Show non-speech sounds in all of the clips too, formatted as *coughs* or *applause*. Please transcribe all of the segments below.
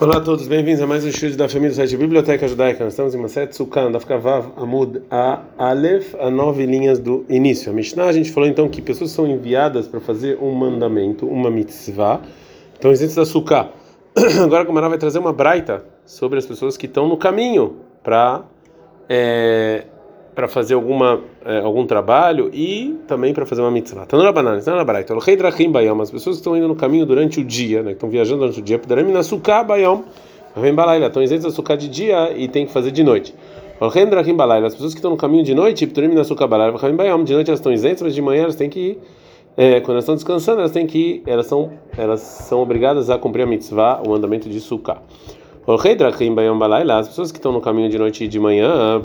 Olá a todos, bem-vindos a mais um estudo da família do site Biblioteca Judaica. Nós estamos em Maset Sukkah, da Vav Amud a Aleph, a nove linhas do início. A Mishnah, a gente falou então que pessoas são enviadas para fazer um mandamento, uma mitzvah, então isentos da Sukkah. *clears throat* Agora a Gomara vai trazer uma braita sobre as pessoas que estão no caminho para é, para fazer alguma é, algum trabalho e também para fazer uma mitzvah. Na banana, está na braita. O rei Drachim Bayom, as pessoas que estão indo no caminho durante o dia, né, que estão viajando durante o dia, poderão ir na sukkah Bayom, vem balaila, estão isentos da sukkah de dia e tem que fazer de noite. O rei Drachim Balaila, as pessoas que estão no caminho de noite, poderão ir na sukkah Balaila, vem Bayom, de noite elas estão isentas, mas de manhã elas têm que ir é, quando elas estão descansando, elas têm que ir, elas são elas são obrigadas a cumprir a mitzvah, o mandamento de sukkah. As pessoas que estão no caminho de noite e de manhã,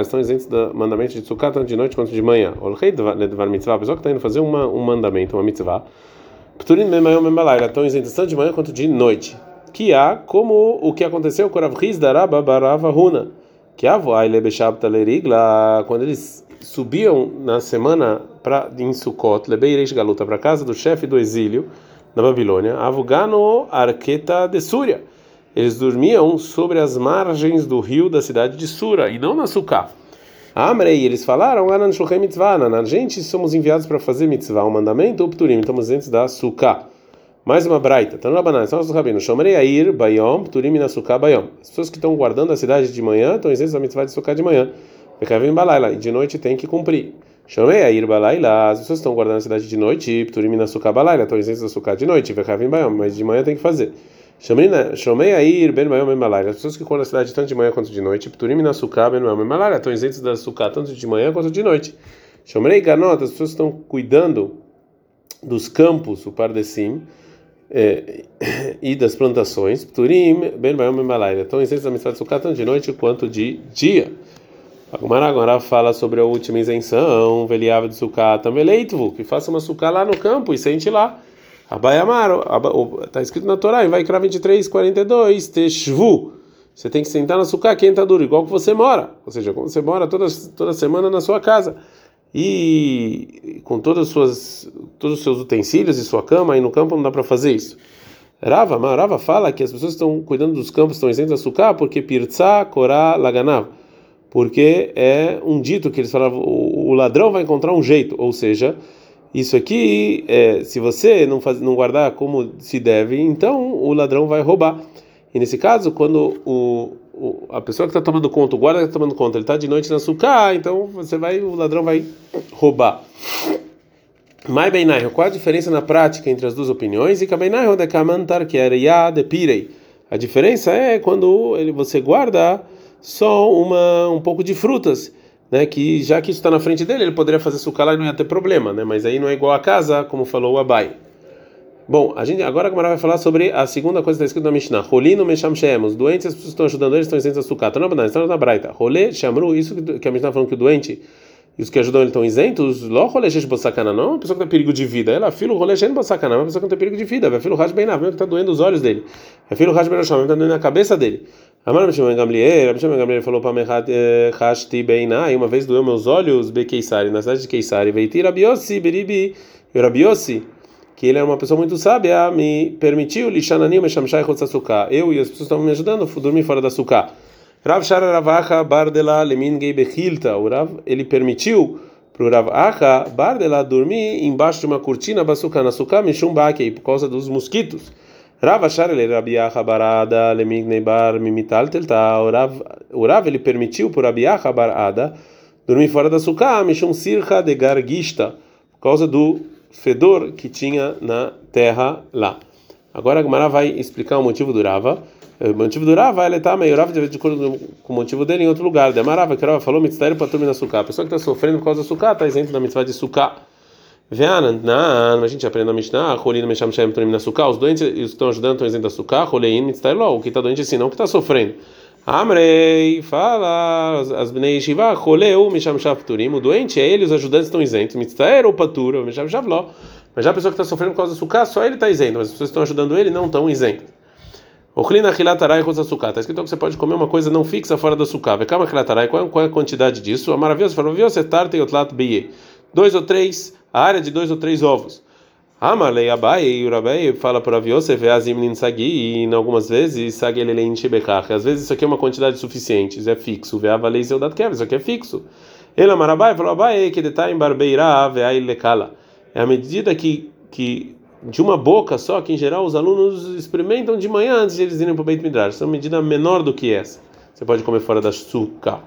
estão isentas do mandamento de Sukkah tanto de noite quanto de manhã. A pessoa que está indo fazer uma, um mandamento, uma mitzvah, estão isentas tanto de manhã quanto de noite. Que há como o que aconteceu com Rav Hizdaraba Barava Runa. Que há quando eles subiam na semana pra, em Sukkot, Lebeireish Galuta, para a casa do chefe do exílio na Babilônia, Avugano Arqueta de Súria eles dormiam sobre as margens do rio da cidade de Sura e não na Sukkah. Amrei, eles falaram, a gente somos enviados para fazer mitzvah, um mandamento, pturim, estamos dentro da Sukkah. Mais uma braita, Bayom, Pturim na Sukkah, Bayom. As pessoas que estão guardando a cidade de manhã estão isentos da mitzvah de Sukkah de manhã. Pekavim Balaila, e de noite tem que cumprir. Shomerei Air, Balaila, as pessoas que estão guardando a cidade de noite, Pturim na Sukkah, Balaila, estão isentos da Sukkah de noite. Pekavim Bayom, mas de manhã tem que fazer. Shomei Air Ben Mayom Malaria. As pessoas que correm na cidade tanto de manhã quanto de noite, Pturim na Sukkah Ben Mayom Malaria, estão isentos da Sukkah tanto de manhã quanto de noite. Shomei Ganot, as pessoas estão cuidando dos campos, o Pardecim, é, *coughs* e das plantações, Pturim Ben Mayom Malaria, estão isentos da mitzvah de Sukkah tanto de noite quanto de dia. Agora, agora fala sobre a última isenção, Veliava de Sukkah, também leitvo, que faça uma Sukkah lá no campo e sente lá. Abayamaro, está escrito na Torá, em Vaikra 23, 42, Teshvu. Você tem que sentar na sucá quenta duro, igual que você mora. Ou seja, como você mora toda, toda semana na sua casa. E com todas suas, todos os seus utensílios e sua cama, aí no campo não dá para fazer isso. Rava, Rava fala que as pessoas estão cuidando dos campos estão isentas da sucá porque Pirtza, Korá, Laganav. Porque é um dito que eles falavam, o ladrão vai encontrar um jeito, ou seja, isso aqui, é, se você não, faz, não guardar como se deve, então o ladrão vai roubar. E nesse caso, quando o, o a pessoa que está tomando conta, o guarda que está tomando conta, ele está de noite na sucá, então você vai, o ladrão vai roubar. Mai Beinai, qual a diferença na prática entre as duas opiniões? E Kabeinai, de Kamantar, que era Ya de Pirei. A diferença é quando ele, você guarda só uma, um pouco de frutas né, que já que isso está na frente dele, ele poderia fazer sucá lá e não ia ter problema, né? Mas aí não é igual a casa, como falou o Abai. Bom, a gente agora a Gamara vai falar sobre a segunda coisa que está escrita na Mishnah. Rolino mesham os doentes, as pessoas estão ajudando eles, estão isentos a sucá. Estão na banana, estão na braita. Rolê, shamru, isso que a Mishnah está falando que o doente e os que ajudam ele estão isentos, lo rolê shesh bossakana, não, uma pessoa que tem perigo de vida. Ela, filho, rolê shesh bossakana, uma pessoa que não tem perigo de vida. Vai filho, rash bem na que está doendo os olhos dele. Vai filho, rash bem na está doendo a cabeça dele. Amar Mishimon Gamliel, Mishimon Gamliel falou para Mechat Hashti Beinai, uma vez doeu meus olhos, Be Keisari, na cidade de Keisari, Veitir Rabiosi, Beribi, Rabiosi, que ele era uma pessoa muito sábia, me permitiu, Lishanani, Meshamshai Chotsasuka. Eu e as pessoas estavam me ajudando, dormir fora da suká. Rav Shara Ravacha Bardela Lemingei Bechilta, o Rav, ele permitiu para o Rav Acha Bardela dormir embaixo de uma cortina, Basuka, na suká, Mishum Bakei, por causa dos mosquitos. Rav achar ele Rabiacha barada lemignei bar mimital telta. O Rav ele permitiu por Rabiacha barada dormir fora da suká, mishum sircha de gargista, por causa do fedor que tinha na terra lá. Agora a Gemara vai explicar o motivo do Rava. O motivo do Rava, ele está meio Rava de acordo com o motivo dele em outro lugar. Demarava que o Rava falou, mitzvah para turma na suká. A pessoa que está sofrendo por causa da suká está isento da mitzvah de suká. Veanan, a gente aprende na Mishnah, Rolino Mesham Shem Turim na Sukkah, os doentes os que estão ajudando estão isentos da Sukkah, Rolein Mitztailó, o que está doente assim, não o que está sofrendo. Amrei, fala, as Bnei Yeshiva, Roleu Mesham Shav Turim, o doente é ele, os ajudantes estão isentos, Mitztair ou Patura, Mesham Shavló, mas já a pessoa que está sofrendo por causa da Sukkah, só ele está isento, mas as pessoas que estão ajudando ele não estão isentos. Ochlina Hilatarai Rosa Sukkah, está escrito que você pode comer uma coisa não fixa fora da Sukkah, Vekama Hilatarai, qual é a quantidade disso? A maravilhosa, falou, viu, você tarta e otlat beye, dois ou três a área de dois ou três ovos. Amalei Abai e o Rabai fala para Aviosef Azim Ninsagi e em algumas vezes Sagi Lelein Shebekach. Às vezes isso aqui é uma quantidade suficiente, isso é fixo. Veavalei Zeudat Kev, isso aqui é fixo. Ele Amarabai falou Abai que detalhe em Barbeirá Veai Lekala. É a medida que, que de uma boca só, que em geral os alunos experimentam de manhã antes de eles irem para o Beit Midrash. Isso é uma medida menor do que essa. Você pode comer fora da açúcar.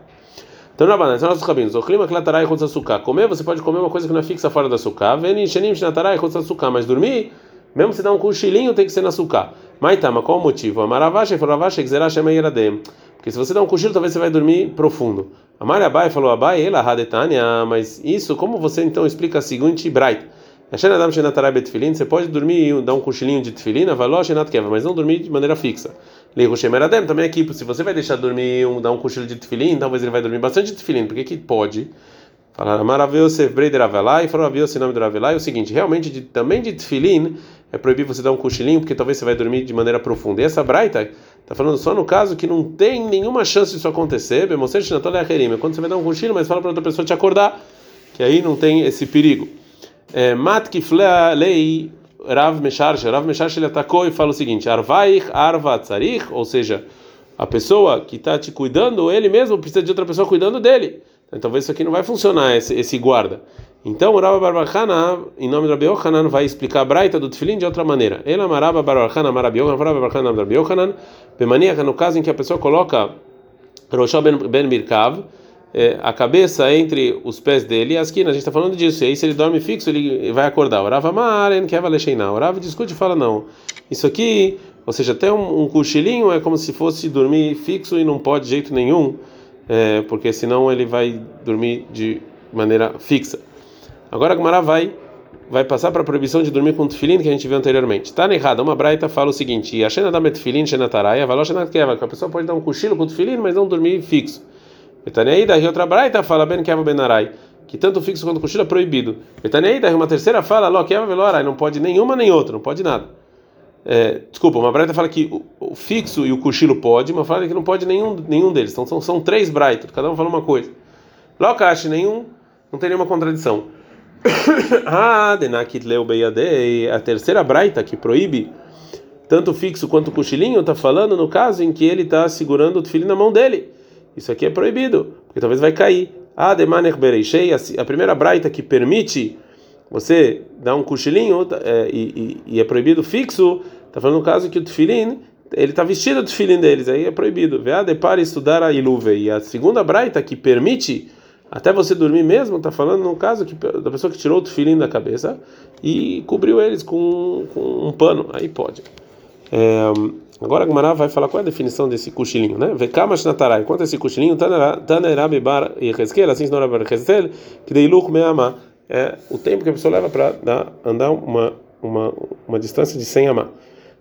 Então, na banana, são nossos rabinos. O clima que latarai contra açúcar. Comer, você pode comer uma coisa que não é fixa fora da açúcar. Veni, shenim, shnatarai açúcar. Mas dormir, mesmo se dar um cochilinho, tem que ser na. Mas tá, mas qual o motivo? Amaravashi, foravashi, xerash, emayradem. Porque se você dá um cochilo, talvez você vai dormir profundo. Amar Abai falou Abai, ela hadetania. Mas isso, como você então explica a seguinte bright? Você pode dormir e dar um cochilinho de tefilina, mas não dormir de maneira fixa. Também aqui, se você vai deixar dormir, um, dar um cochilo de tefilin, talvez ele vai dormir bastante de tefilin. Por que pode? Falaram maravilhoso, Breider Avelai, falou maravilhoso, nome do Avelai. É o seguinte, realmente, de, também de tefilin, é proibido você dar um cochilinho, porque talvez você vai dormir de maneira profunda. E essa braita está falando só no caso que não tem nenhuma chance disso acontecer. É quando você vai dar um cochilo, mas fala para outra pessoa te acordar, que aí não tem esse perigo. É, Mat lei Rav Mesharshe, Rav Mesharshe ele atacou e fala o seguinte: Arvaich arva tzarich, ou seja, a pessoa que está te cuidando, ele mesmo precisa de outra pessoa cuidando dele. Então, talvez isso aqui não vai funcionar, esse, esse guarda. Então, o Rabba Barbachana, em nome do Rabi Yohanan, vai explicar a braita do Tfilin de outra maneira. Ele amaraba Barbachana, Marabi Yohanan, Rabba Barbachana, Yohanan, bemaníaca, no caso em que a pessoa coloca Roshó ben Mirkav, é, a cabeça entre os pés dele e a esquina. A gente está falando disso. E aí, se ele dorme fixo, ele vai acordar. Orava Maren, que Orava discute e fala: não. Isso aqui, ou seja, até um, um, cochilinho é como se fosse dormir fixo e não pode de jeito nenhum, é, porque senão ele vai dormir de maneira fixa. Agora a Gumara vai. Vai passar para a proibição de dormir com tefilin que a gente viu anteriormente. Está errado. Uma braita fala o seguinte: a Shena da metfilin, Shena taraia, valor Shena keva. Que a pessoa pode dar um cochilo com tefilin, mas não dormir fixo. Betaneida, e outra braita fala ben keva benarai, que tanto fixo quanto cochilo é proibido. Betaneida, uma terceira fala lo keva velorai, não pode nenhuma nem outra, não pode nada. É, desculpa, uma braita fala que o, fixo e o cochilo pode, uma fala que não pode nenhum, nenhum deles. Então são, são três braitas, cada um fala uma coisa. Lokashi, nenhum, não tem nenhuma contradição. *coughs* ah, denakit leu beyadei, a terceira braita que proíbe tanto fixo quanto cochilinho, está falando no caso em que ele está segurando o filho na mão dele. Isso aqui é proibido, porque talvez vai cair. Ah, demaner bereishei, a primeira braita que permite você dar um cochilinho é, e, e, e, é proibido fixo, está falando no caso que o tefilin, ele está vestido do tefilin deles, aí é proibido. Vê, para estudar a iluve. E a segunda braita que permite até você dormir mesmo, está falando no caso que, da pessoa que tirou o tefilin da cabeça e cobriu eles com, com um pano, aí pode. É, Agora a Gemara vai falar qual é a definição desse cochilinho, né? Vekamash natarai. Quanto a esse cochilinho, Tanera Bebar e Hezkel, assim senhora Bar Hezkel, que dei lucro meama. É o tempo que a pessoa leva para andar uma, uma, uma distância de 100 amá.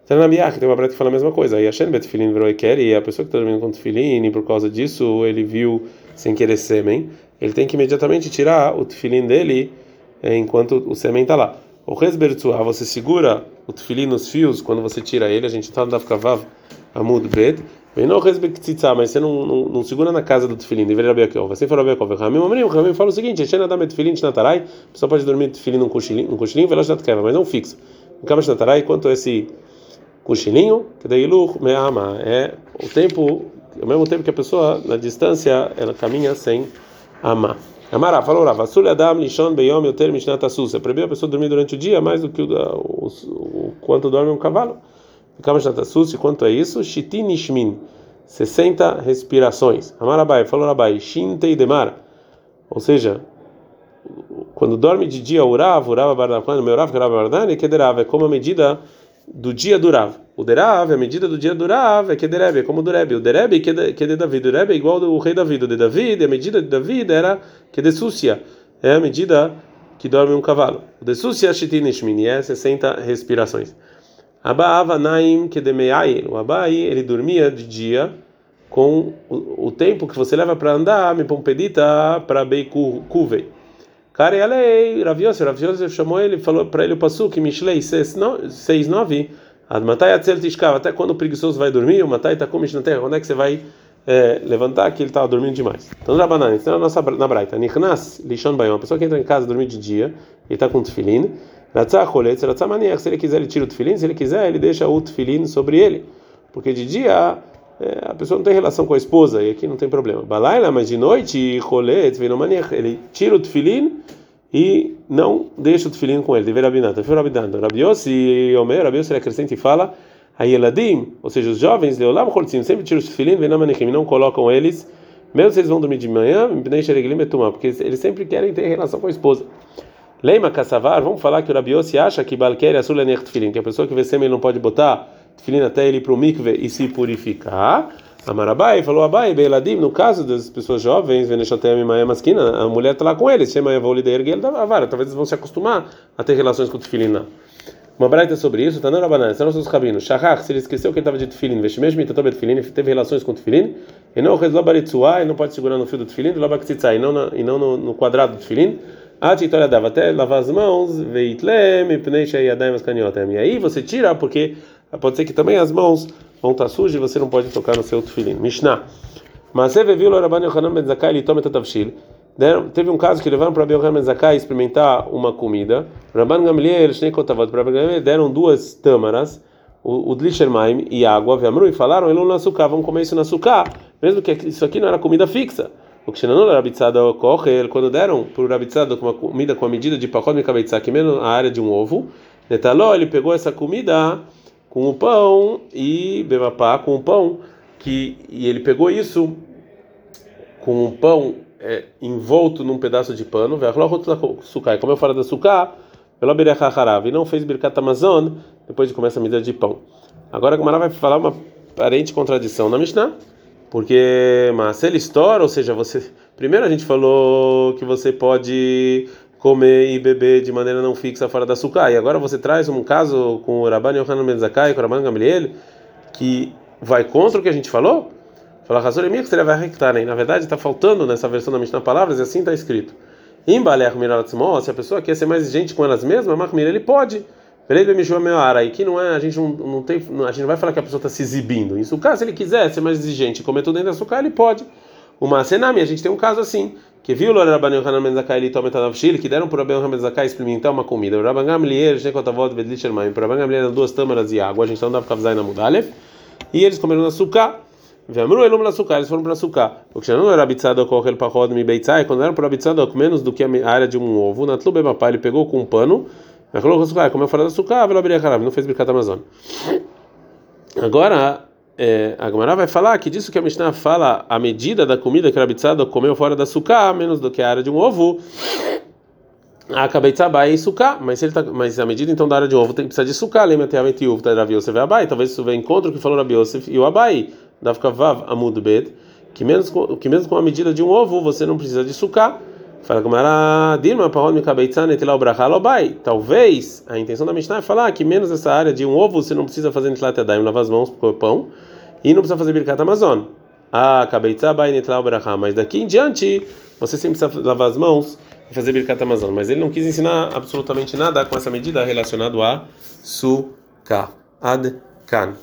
Tanamiach, tem uma breta que fala a mesma coisa. E a Shen Betfilin virou e a pessoa que está dormindo com tefilin, por causa disso ele viu sem querer sêmen, ele tem que imediatamente tirar o tefilin dele é, enquanto o sêmen está lá. O resbertsuah, você segura o tefilim nos fios quando você tira ele, a gente está no Dafkavav Amud Bet. Vem no resbertzitzah, mas você não, não, não, segura na casa do tefilim, deveria aqui. Você for abrir aqui. O Ramim, o Ramim fala o seguinte: Shena dá tefilim de Natarai, só pode dormir tefilim num cochilinho, um cochilinho, veloz keva, mas não fixo. Cama de Natarai, quanto esse cochilinho, que daí Luch ama é o tempo, ao mesmo tempo que a pessoa na distância ela caminha sem amar. Amará falou Rav, Asul Adam Lishon Beyom Yoter Mishnat Asus. É proibido a pessoa dormir durante o dia mais do que o, o, o quanto dorme um cavalo. Ficava Mishnat Asus, e quanto é isso? Shitin Ishmin, 60 respirações. Amarabai falou Rabai, Shintei Demar. Ou seja, quando dorme de dia, Urav, Urav Bardavan, meu Urav, Urav Bardani, que é como a medida do dia do Rav. O Derav, a medida do dia do Rav é que Dereb, é como o Dereb. O Dereb que é de David. O Dereb é igual ao rei David. O de David, a medida de David era que de Súcia. É a medida que dorme um cavalo. O de Súcia Shitin Ishmini é 60 respirações. Aba Naim que de Meail. O Abai, ele dormia de dia com o, o tempo que você leva para andar, me pompedita para Beiku Kuvei. Cara, e alei, Rav Yosef, Rav Yosef chamou ele, falou para ele o Pasuk, Mishlei 6:9, Admatai Atzel Tishkav, até quando o preguiçoso vai dormir, o Matai está com na terra, onde é que você vai é, levantar que ele estava dormindo demais. Então, Rabanan, isso é a nossa na Braita. Nichnas, Lishon Bayon, a pessoa que entra em casa dormir de dia, ele está com tefilin, Ratzah choletz. Se ele quiser, ele tira o tefilin. Se ele quiser, ele deixa o tefilin sobre ele. Porque de dia é, a pessoa não tem relação com a esposa e aqui não tem problema. Balaila, mas de noite, maniach. Ele tira o tefilin e não deixa o tefilin com ele. Dever rabinata. Foi rabinata. Rabiossi, Omer, Rabiossi, ele acrescenta e fala. Ayeladim, ou seja, os jovens, Leolam Choltzim, sempre tiram os na manichim, não colocam eles, mesmo se eles vão dormir de manhã, porque eles sempre querem ter relação com a esposa. Leima Kassavar, vamos falar que o Rabiossi acha que Balkeri Asul Lenech Tefilin, que a pessoa que vê sêmen não pode botar tefilin até ele ir para o mikve e se purificar. Amarabai falou Abai, Beiladim, no caso das pessoas jovens, Veneshotem e Maskina, a mulher está lá com eles, chama Evoli de Erguel da Vara, talvez eles vão se acostumar a ter relações com o tefilin Uma braita sobre isso, Tanar Rabanan, são nossos rabinos. Shachach, se ele esqueceu que ele estava de tefilin, Veshmesh Mitatom tefilin, teve relações com o e não rezlo baritzua, e não pode segurar no fio do tefilin, e não, e não no, no quadrado do tefilin, Atitora dava até lavar as mãos, veitlem, pneixa e adaim as canhotem. E aí você tira, porque pode ser que também as mãos vão estar sujas e você não pode tocar no seu tefilin. Mishnah. Mas você viu o Rabban Yohanan ben Zakai, ele toma tatavshil. Teve um caso que levaram para Yohanan ben Zakai experimentar uma comida. Rabban Gamliel, Shnei para Gamliel deram duas tâmaras, o Dlishermaim e água, Vemru, e falaram, ele no açúcar, vamos comer isso no açúcar, mesmo que isso aqui não era comida fixa. O que não era rabitzada kochel, quando deram para o rabitzada uma comida com a medida de pacote de cabeça, que menos a área de um ovo, netaló, ele pegou essa comida com o pão e bebapá com o pão, que e ele pegou isso com o pão é, envolto num pedaço de pano, sucai, comeu fora da sucá, e não fez birkat amazon depois de comer essa medida de pão. Agora a Gamara vai falar uma aparente contradição na Mishnah. Porque mas ele estoura, ou seja, você primeiro a gente falou que você pode comer e beber de maneira não fixa fora da açúcar. E agora você traz um caso com o Rabban Yohanan Ben Zakkai, com o Rabban Gamliel, que vai contra o que a gente falou? Fala, Razor que você vai rectar? Na verdade, está faltando nessa versão da Mishnah palavras e assim está escrito. Imbalech Miratzmon, se a pessoa quer ser mais exigente com elas mesmas, Machmir, ele pode. Aí que não é, a gente não, não tem, a gente não vai falar que a pessoa está se exibindo. Isso, caso se ele quiser ser mais exigente e comer tudo dentro da açúcar, ele pode. O Masenami, a gente tem um caso assim, que viu o Rabban Yohanan Menzakai ele toma Tadavshil, que deram para o Rabban Yohanan Menzakai experimentar uma comida. O Rabban Gamliel, Shekotavod Vedlisher Maim, o Rabban Gamliel duas tâmaras e água, a gente não dava kavzai na Mudalev, e eles comeram açúcar. Vemru elum açúcar, eles foram para açúcar. O que não era bitzado com aquele parrod mi beitzai, quando era para bitzado menos do que a área de um ovo, na tlube ele pegou com um pano como eu falei do açúcar, não fez brincar da Amazônia. Agora, é, a Gamara vai falar que disso que a Mishnah fala, a medida da comida que a Rabitzada comeu fora da açúcar, menos do que a área de um ovo, a Kabeitzaba é suká, mas, ele tá, mas a medida então da área de um ovo tem que precisar de suká, lembra até a uva da Rabi Yosef e Abai, talvez isso venha encontro o que falou Rabi Yosef e o Abai, da Vav Amud Bet, que mesmo, que mesmo com a medida de um ovo você não precisa de suká. Fala Gamara, Dilma, Parod Mikabeitzan, Etilau Brachalobai. Talvez a intenção da Mishnah é falar que menos essa área de um ovo você não precisa fazer Yadayim, lavar as mãos com o pão, e não precisa fazer Birkat Amazon. Ah, Kabeitzai, Netilau Brachá. Mas daqui em diante, você sempre precisa lavar as mãos e fazer Birkat Amazon. Mas ele não quis ensinar absolutamente nada com essa medida relacionada a Sukkah. Ad Kan.